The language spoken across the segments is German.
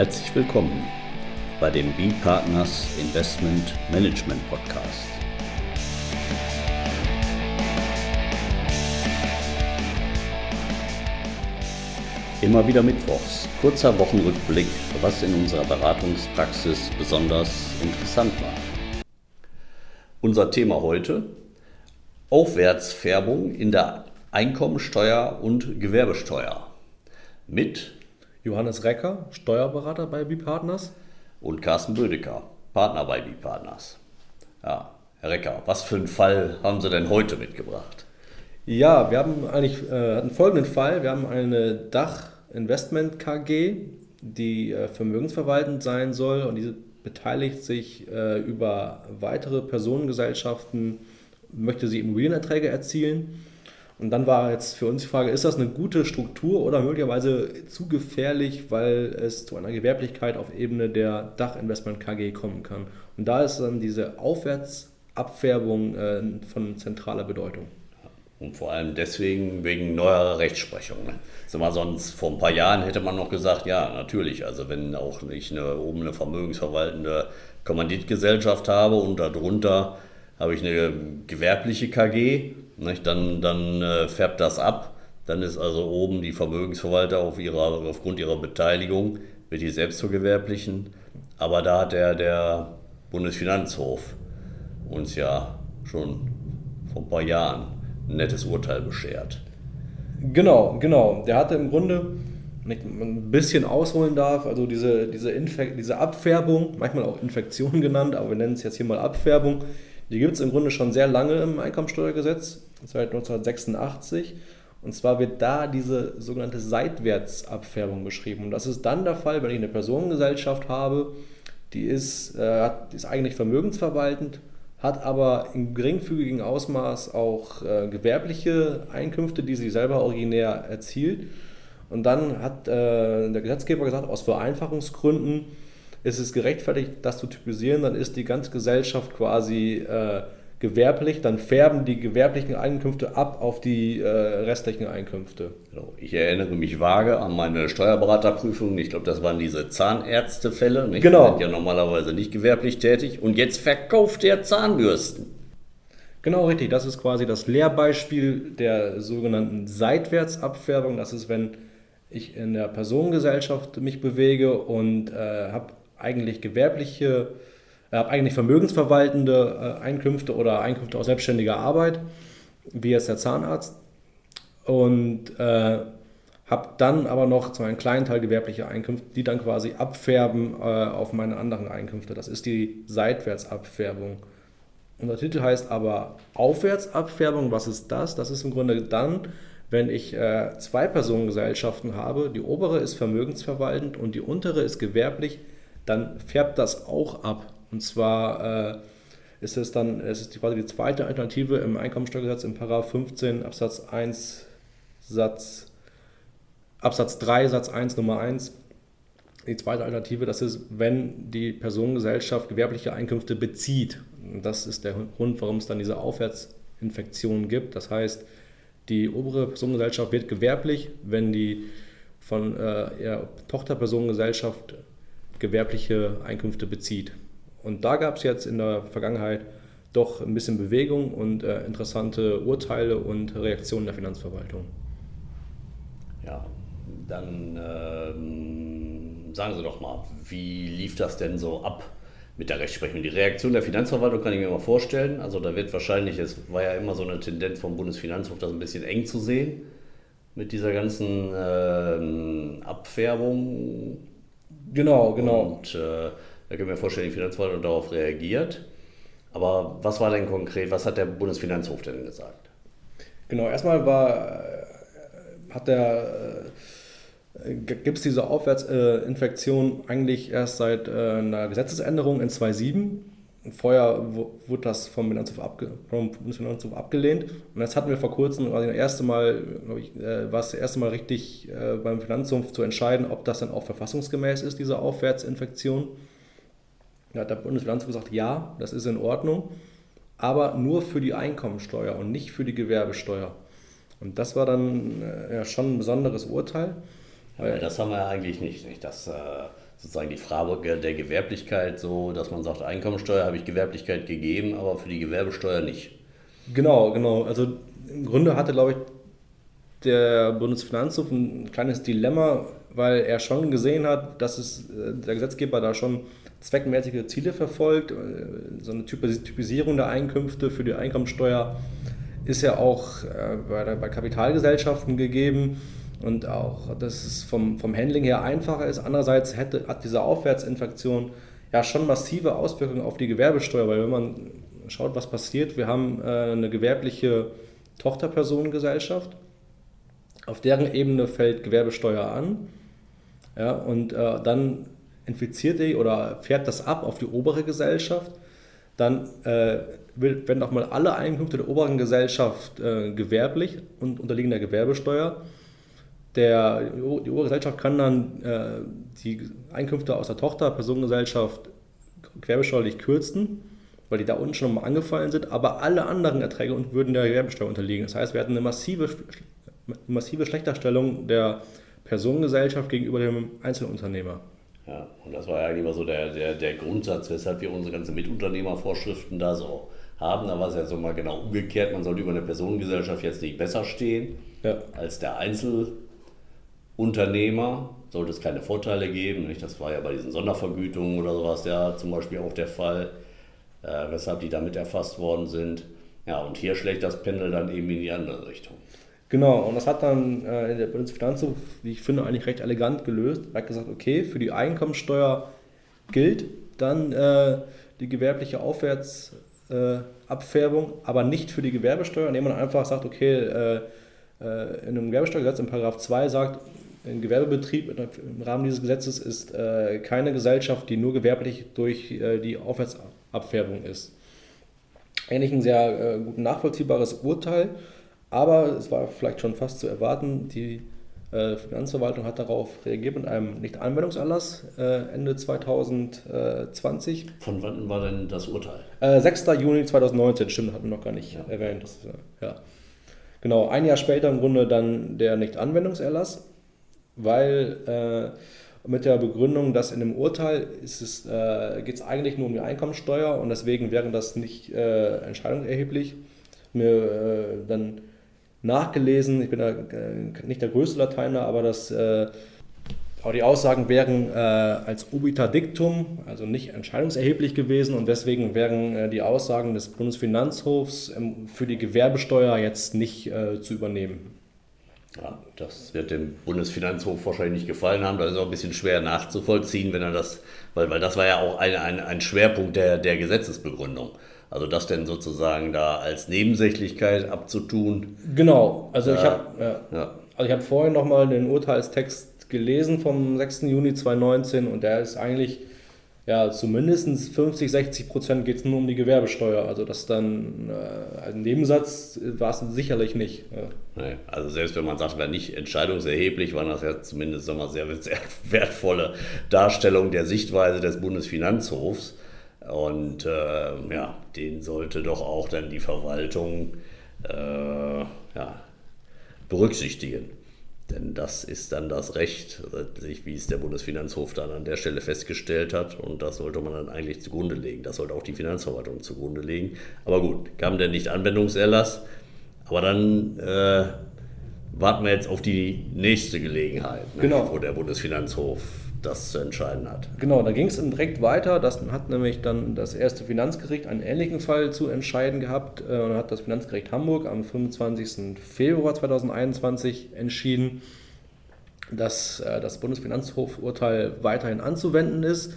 Herzlich willkommen bei dem B-Partners Investment Management Podcast. Immer wieder Mittwochs, kurzer Wochenrückblick, was in unserer Beratungspraxis besonders interessant war. Unser Thema heute, Aufwärtsfärbung in der Einkommensteuer und Gewerbesteuer mit Johannes Recker, Steuerberater bei B-Partners. Und Carsten Bödecker, Partner bei B-Partners. Ja, Herr Recker, was für einen Fall haben Sie denn heute mitgebracht? Ja, wir haben eigentlich äh, einen folgenden Fall. Wir haben eine Dach Investment KG, die äh, vermögensverwaltend sein soll und diese beteiligt sich äh, über weitere Personengesellschaften, möchte sie Immobilienerträge erzielen und dann war jetzt für uns die Frage, ist das eine gute Struktur oder möglicherweise zu gefährlich, weil es zu einer Gewerblichkeit auf Ebene der Dachinvestment KG kommen kann. Und da ist dann diese Aufwärtsabfärbung äh, von zentraler Bedeutung. Und vor allem deswegen wegen neuerer Rechtsprechung. Ne? Sag mal, sonst vor ein paar Jahren hätte man noch gesagt, ja, natürlich, also wenn auch ich eine, oben eine vermögensverwaltende Kommanditgesellschaft habe und darunter habe ich eine gewerbliche KG, nicht? Dann, dann äh, färbt das ab. Dann ist also oben die Vermögensverwalter auf ihrer, aufgrund ihrer Beteiligung, wird die selbst zur gewerblichen. Aber da hat der, der Bundesfinanzhof uns ja schon vor ein paar Jahren ein nettes Urteil beschert. Genau, genau. Der hatte im Grunde, wenn ich ein bisschen ausholen darf, also diese, diese, diese Abfärbung, manchmal auch Infektion genannt, aber wir nennen es jetzt hier mal Abfärbung, die gibt es im Grunde schon sehr lange im Einkommensteuergesetz seit 1986. Und zwar wird da diese sogenannte Seitwärtsabfärbung beschrieben. Und das ist dann der Fall, wenn ich eine Personengesellschaft habe, die ist, äh, ist eigentlich vermögensverwaltend, hat aber im geringfügigen Ausmaß auch äh, gewerbliche Einkünfte, die sie selber originär erzielt. Und dann hat äh, der Gesetzgeber gesagt, aus Vereinfachungsgründen ist es gerechtfertigt, das zu typisieren, dann ist die ganze Gesellschaft quasi äh, gewerblich, dann färben die gewerblichen Einkünfte ab auf die äh, restlichen Einkünfte. Genau. Ich erinnere mich vage an meine Steuerberaterprüfung. Ich glaube, das waren diese Zahnärztefälle. Nicht? Genau. Die sind ja normalerweise nicht gewerblich tätig. Und jetzt verkauft er Zahnbürsten. Genau richtig. Das ist quasi das Lehrbeispiel der sogenannten Seitwärtsabfärbung. Das ist, wenn ich in der Personengesellschaft mich bewege und äh, habe eigentlich gewerbliche habe eigentlich vermögensverwaltende äh, Einkünfte oder Einkünfte aus selbstständiger Arbeit, wie jetzt der Zahnarzt. Und äh, habe dann aber noch so einen kleinen Teil gewerbliche Einkünfte, die dann quasi abfärben äh, auf meine anderen Einkünfte. Das ist die Seitwärtsabfärbung. Unser Titel heißt aber Aufwärtsabfärbung. Was ist das? Das ist im Grunde dann, wenn ich äh, zwei Personengesellschaften habe. Die obere ist vermögensverwaltend und die untere ist gewerblich. Dann färbt das auch ab. Und zwar äh, ist es dann, es ist quasi die zweite Alternative im Einkommensteuergesetz im Paragraph 15 Absatz 1 Satz Absatz 3 Satz 1 Nummer 1. Die zweite Alternative, das ist, wenn die Personengesellschaft gewerbliche Einkünfte bezieht. Das ist der Grund, warum es dann diese Aufwärtsinfektion gibt. Das heißt, die obere Personengesellschaft wird gewerblich, wenn die von äh, ihrer Tochterpersonengesellschaft gewerbliche Einkünfte bezieht. Und da gab es jetzt in der Vergangenheit doch ein bisschen Bewegung und äh, interessante Urteile und Reaktionen der Finanzverwaltung. Ja, dann ähm, sagen Sie doch mal, wie lief das denn so ab mit der Rechtsprechung? Die Reaktion der Finanzverwaltung kann ich mir mal vorstellen. Also da wird wahrscheinlich, es war ja immer so eine Tendenz vom Bundesfinanzhof, das ein bisschen eng zu sehen mit dieser ganzen ähm, Abfärbung. Genau, genau. Und äh, da können wir vorstellen, die Finanzverwaltung darauf reagiert. Aber was war denn konkret, was hat der Bundesfinanzhof denn gesagt? Genau, erstmal war, äh, hat der, äh, gibt es diese Aufwärtsinfektion eigentlich erst seit äh, einer Gesetzesänderung in 2007. Vorher wurde das vom, Finanzhof, abge, vom Bundesfinanzhof abgelehnt. Und jetzt hatten wir vor kurzem, also das erste Mal, ich, war es das erste Mal richtig beim Finanzhof zu entscheiden, ob das dann auch verfassungsgemäß ist, diese Aufwärtsinfektion. Da hat der Bundesfinanzhof gesagt, ja, das ist in Ordnung, aber nur für die Einkommensteuer und nicht für die Gewerbesteuer. Und das war dann äh, ja, schon ein besonderes Urteil. Ja, das haben wir eigentlich nicht. nicht? Das, äh, sozusagen die Frage der Gewerblichkeit so, dass man sagt, Einkommensteuer habe ich Gewerblichkeit gegeben, aber für die Gewerbesteuer nicht. Genau, genau. Also im Grunde hatte, glaube ich, der Bundesfinanzhof ein kleines Dilemma, weil er schon gesehen hat, dass es, äh, der Gesetzgeber da schon zweckmäßige Ziele verfolgt. Äh, so eine Typisierung der Einkünfte für die Einkommensteuer ist ja auch äh, bei, bei Kapitalgesellschaften gegeben und auch, dass es vom, vom Handling her einfacher ist. Andererseits hätte, hat diese Aufwärtsinfektion ja schon massive Auswirkungen auf die Gewerbesteuer, weil wenn man schaut, was passiert, wir haben eine gewerbliche Tochterpersonengesellschaft, auf deren Ebene fällt Gewerbesteuer an ja, und äh, dann infiziert die oder fährt das ab auf die obere Gesellschaft. Dann äh, werden auch mal alle Einkünfte der oberen Gesellschaft äh, gewerblich und unterliegen der Gewerbesteuer. Der, die obere Gesellschaft kann dann äh, die Einkünfte aus der Tochter Personengesellschaft gewerbesteuerlich kürzen, weil die da unten schon mal angefallen sind, aber alle anderen Erträge würden der Gewerbesteuer unterliegen. Das heißt, wir hatten eine massive, massive Schlechterstellung der Personengesellschaft gegenüber dem Einzelunternehmer. Ja, und das war ja eigentlich immer so der, der, der Grundsatz, weshalb wir unsere ganzen Mitunternehmervorschriften da so haben. Da war es ja so mal genau umgekehrt. Man sollte über eine Personengesellschaft jetzt nicht besser stehen ja. als der Einzelunternehmer. Sollte es keine Vorteile geben. Nicht? Das war ja bei diesen Sondervergütungen oder sowas ja zum Beispiel auch der Fall, äh, weshalb die damit erfasst worden sind. Ja, und hier schlägt das Pendel dann eben in die andere Richtung. Genau, und das hat dann äh, der Bundesfinanzhof, wie ich finde, eigentlich recht elegant gelöst. Er hat gesagt, okay, für die Einkommensteuer gilt dann äh, die gewerbliche Aufwärtsabfärbung, äh, aber nicht für die Gewerbesteuer, indem man einfach sagt, okay, äh, äh, in einem Gewerbesteuergesetz in Paragraph 2 sagt, ein Gewerbebetrieb im Rahmen dieses Gesetzes ist äh, keine Gesellschaft, die nur gewerblich durch die Aufwärtsabfärbung ist. Eigentlich ein sehr gut nachvollziehbares Urteil. Aber es war vielleicht schon fast zu erwarten, die äh, Finanzverwaltung hat darauf reagiert mit einem Nichtanwendungserlass äh, Ende 2020. Von wann war denn das Urteil? Äh, 6. Juni 2019, stimmt, hatten wir noch gar nicht ja. erwähnt. Äh, ja. Genau, ein Jahr später im Grunde dann der Nichtanwendungserlass, weil äh, mit der Begründung, dass in dem Urteil äh, geht es eigentlich nur um die Einkommensteuer und deswegen wäre das nicht äh, entscheidungserheblich. Mir dann nachgelesen. Ich bin da äh, nicht der größte Lateiner, aber das, äh, auch die Aussagen wären äh, als obiter dictum, also nicht entscheidungserheblich gewesen und deswegen wären äh, die Aussagen des Bundesfinanzhofs ähm, für die Gewerbesteuer jetzt nicht äh, zu übernehmen. Ja, das wird dem Bundesfinanzhof wahrscheinlich nicht gefallen haben. Das ist auch ein bisschen schwer nachzuvollziehen, wenn er das, weil, weil das war ja auch ein, ein, ein Schwerpunkt der, der Gesetzesbegründung. Also das denn sozusagen da als Nebensächlichkeit abzutun. Genau, also ich habe ja. ja. also hab vorhin nochmal den Urteilstext gelesen vom 6. Juni 2019 und der ist eigentlich ja, zumindest 50, 60 Prozent geht es nur um die Gewerbesteuer. Also das dann äh, ein Nebensatz war es sicherlich nicht. Ja. Nee, also selbst wenn man sagt, wäre nicht entscheidungserheblich, waren das ja zumindest sagen wir, sehr, sehr wertvolle Darstellung der Sichtweise des Bundesfinanzhofs. Und äh, ja, den sollte doch auch dann die Verwaltung äh, ja, berücksichtigen. Denn das ist dann das Recht, wie es der Bundesfinanzhof dann an der Stelle festgestellt hat. Und das sollte man dann eigentlich zugrunde legen. Das sollte auch die Finanzverwaltung zugrunde legen. Aber gut, kam der nicht Anwendungserlass. Aber dann äh, warten wir jetzt auf die nächste Gelegenheit, ne, genau. wo der Bundesfinanzhof das zu entscheiden hat. Genau, da ging es dann direkt weiter. Das hat nämlich dann das erste Finanzgericht einen ähnlichen Fall zu entscheiden gehabt. Äh, und hat das Finanzgericht Hamburg am 25. Februar 2021 entschieden, dass äh, das Bundesfinanzhofurteil weiterhin anzuwenden ist.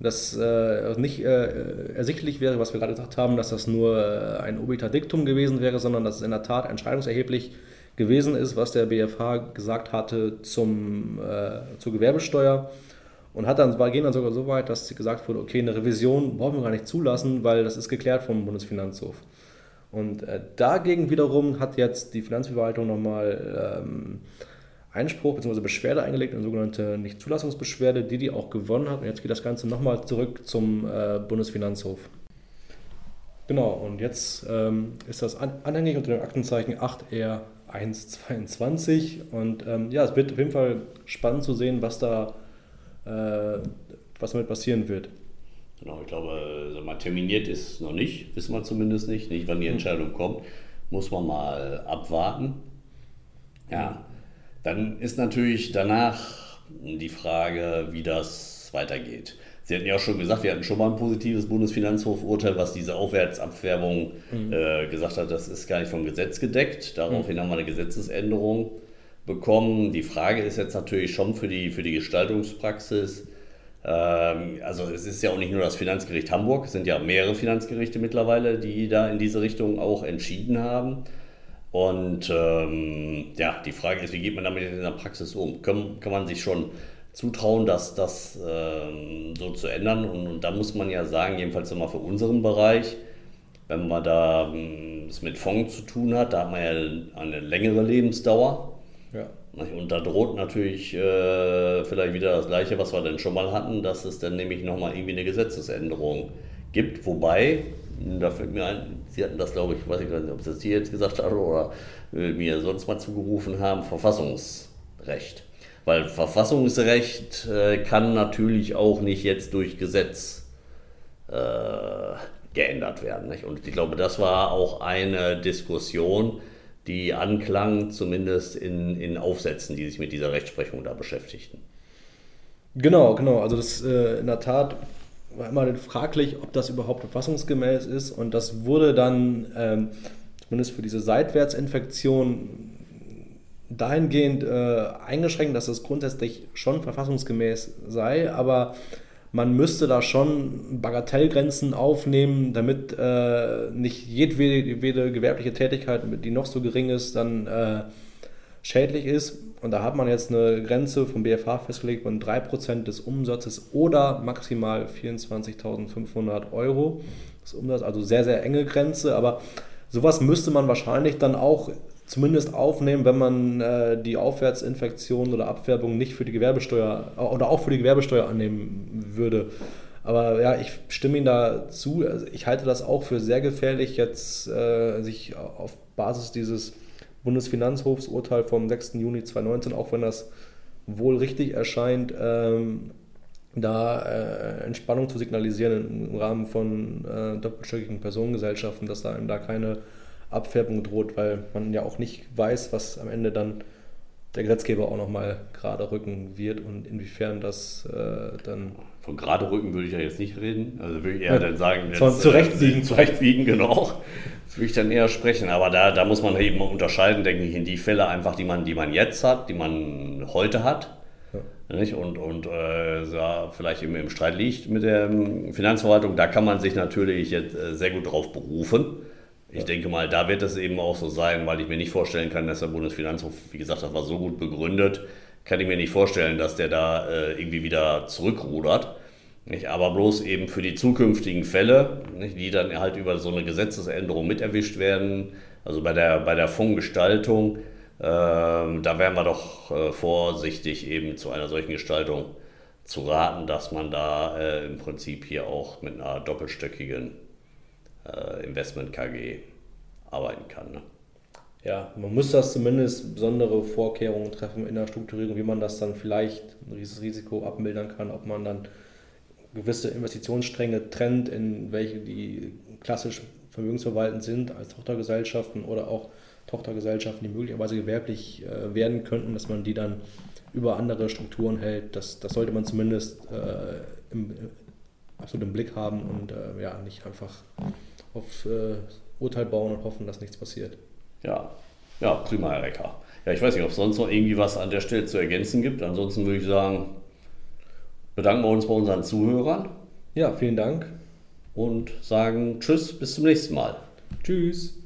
Dass äh, nicht ersichtlich wäre, was wir gerade gesagt haben, dass das nur ein obiter Diktum gewesen wäre, sondern dass es in der Tat entscheidungserheblich gewesen ist, was der BFH gesagt hatte zum, äh, zur Gewerbesteuer. Und hat dann, war, gehen dann sogar so weit, dass gesagt wurde, okay, eine Revision brauchen wir gar nicht zulassen, weil das ist geklärt vom Bundesfinanzhof. Und äh, dagegen wiederum hat jetzt die Finanzverwaltung nochmal ähm, Einspruch bzw. Beschwerde eingelegt, eine sogenannte Nichtzulassungsbeschwerde, die die auch gewonnen hat. Und jetzt geht das Ganze nochmal zurück zum äh, Bundesfinanzhof. Genau, und jetzt ähm, ist das anhängig unter dem Aktenzeichen 8R 1,22 und ähm, ja, es wird auf jeden Fall spannend zu sehen, was da äh, was damit passieren wird. Genau, ich glaube, mal, terminiert ist noch nicht, wissen wir zumindest nicht. Nicht, wann die hm. Entscheidung kommt, muss man mal abwarten. Ja, dann ist natürlich danach die Frage, wie das weitergeht. Sie hatten ja auch schon gesagt, wir hatten schon mal ein positives Bundesfinanzhofurteil, was diese Aufwärtsabfärbung mhm. äh, gesagt hat, das ist gar nicht vom Gesetz gedeckt. Daraufhin mhm. haben wir eine Gesetzesänderung bekommen. Die Frage ist jetzt natürlich schon für die, für die Gestaltungspraxis, ähm, also es ist ja auch nicht nur das Finanzgericht Hamburg, es sind ja mehrere Finanzgerichte mittlerweile, die da in diese Richtung auch entschieden haben. Und ähm, ja, die Frage ist, wie geht man damit in der Praxis um? Kann, kann man sich schon zutrauen, dass das ähm, so zu ändern. Und, und, da muss man ja sagen, jedenfalls immer für unseren Bereich, wenn man da ähm, es mit Fonds zu tun hat, da hat man ja eine längere Lebensdauer. Ja. Und da droht natürlich äh, vielleicht wieder das Gleiche, was wir denn schon mal hatten, dass es dann nämlich nochmal irgendwie eine Gesetzesänderung gibt. Wobei, da fällt mir ein, Sie hatten das, glaube ich, weiß ich nicht, ob Sie das hier jetzt gesagt haben oder äh, mir sonst mal zugerufen haben, Verfassungsrecht. Weil Verfassungsrecht äh, kann natürlich auch nicht jetzt durch Gesetz äh, geändert werden. Nicht? Und ich glaube, das war auch eine Diskussion, die anklang, zumindest in, in Aufsätzen, die sich mit dieser Rechtsprechung da beschäftigten. Genau, genau. Also das äh, in der Tat war immer fraglich, ob das überhaupt verfassungsgemäß ist. Und das wurde dann ähm, zumindest für diese Seitwärtsinfektion dahingehend äh, eingeschränkt, dass es grundsätzlich schon verfassungsgemäß sei, aber man müsste da schon Bagatellgrenzen aufnehmen, damit äh, nicht jedwede gewerbliche Tätigkeit, die noch so gering ist, dann äh, schädlich ist. Und da hat man jetzt eine Grenze vom BFH festgelegt von 3% des Umsatzes oder maximal 24.500 Euro des Umsatzes. Also sehr, sehr enge Grenze, aber sowas müsste man wahrscheinlich dann auch zumindest aufnehmen, wenn man äh, die Aufwärtsinfektion oder Abfärbung nicht für die Gewerbesteuer oder auch für die Gewerbesteuer annehmen würde. Aber ja, ich stimme Ihnen da zu. Also ich halte das auch für sehr gefährlich, jetzt äh, sich auf Basis dieses Bundesfinanzhofsurteil vom 6. Juni 2019, auch wenn das wohl richtig erscheint, ähm, da äh, Entspannung zu signalisieren im Rahmen von äh, doppelstöckigen Personengesellschaften, dass da, da keine Abfärbung droht, weil man ja auch nicht weiß, was am Ende dann der Gesetzgeber auch nochmal gerade rücken wird und inwiefern das äh, dann. Von gerade rücken würde ich ja jetzt nicht reden. Also würde ich eher ja, dann sagen, jetzt, äh, zurechtbiegen. zurechtbiegen, genau. Das würde ich dann eher sprechen. Aber da, da muss man eben unterscheiden, denke ich, in die Fälle einfach, die man, die man jetzt hat, die man heute hat. Ja. Nicht? Und, und äh, ja, vielleicht eben im Streit liegt mit der Finanzverwaltung, da kann man sich natürlich jetzt äh, sehr gut drauf berufen. Ich denke mal, da wird es eben auch so sein, weil ich mir nicht vorstellen kann, dass der Bundesfinanzhof, wie gesagt, das war so gut begründet, kann ich mir nicht vorstellen, dass der da äh, irgendwie wieder zurückrudert. Nicht? Aber bloß eben für die zukünftigen Fälle, nicht? die dann halt über so eine Gesetzesänderung miterwischt werden, also bei der, bei der Fondsgestaltung, äh, da wären wir doch äh, vorsichtig eben zu einer solchen Gestaltung zu raten, dass man da äh, im Prinzip hier auch mit einer doppelstöckigen äh, Investment KG arbeiten kann. Ne? Ja, man muss das zumindest besondere Vorkehrungen treffen in der Strukturierung, wie man das dann vielleicht dieses Risiko abmildern kann, ob man dann gewisse Investitionsstränge trennt, in welche die klassisch vermögensverwaltend sind als Tochtergesellschaften oder auch Tochtergesellschaften, die möglicherweise gewerblich äh, werden könnten, dass man die dann über andere Strukturen hält. Das, das sollte man zumindest äh, im, absolut im Blick haben und äh, ja, nicht einfach auf äh, Urteil bauen und hoffen, dass nichts passiert. Ja, ja, prima, Herr Recker. Ja, ich weiß nicht, ob es sonst noch irgendwie was an der Stelle zu ergänzen gibt. Ansonsten würde ich sagen, bedanken wir uns bei unseren Zuhörern. Ja, vielen Dank. Und sagen Tschüss, bis zum nächsten Mal. Tschüss.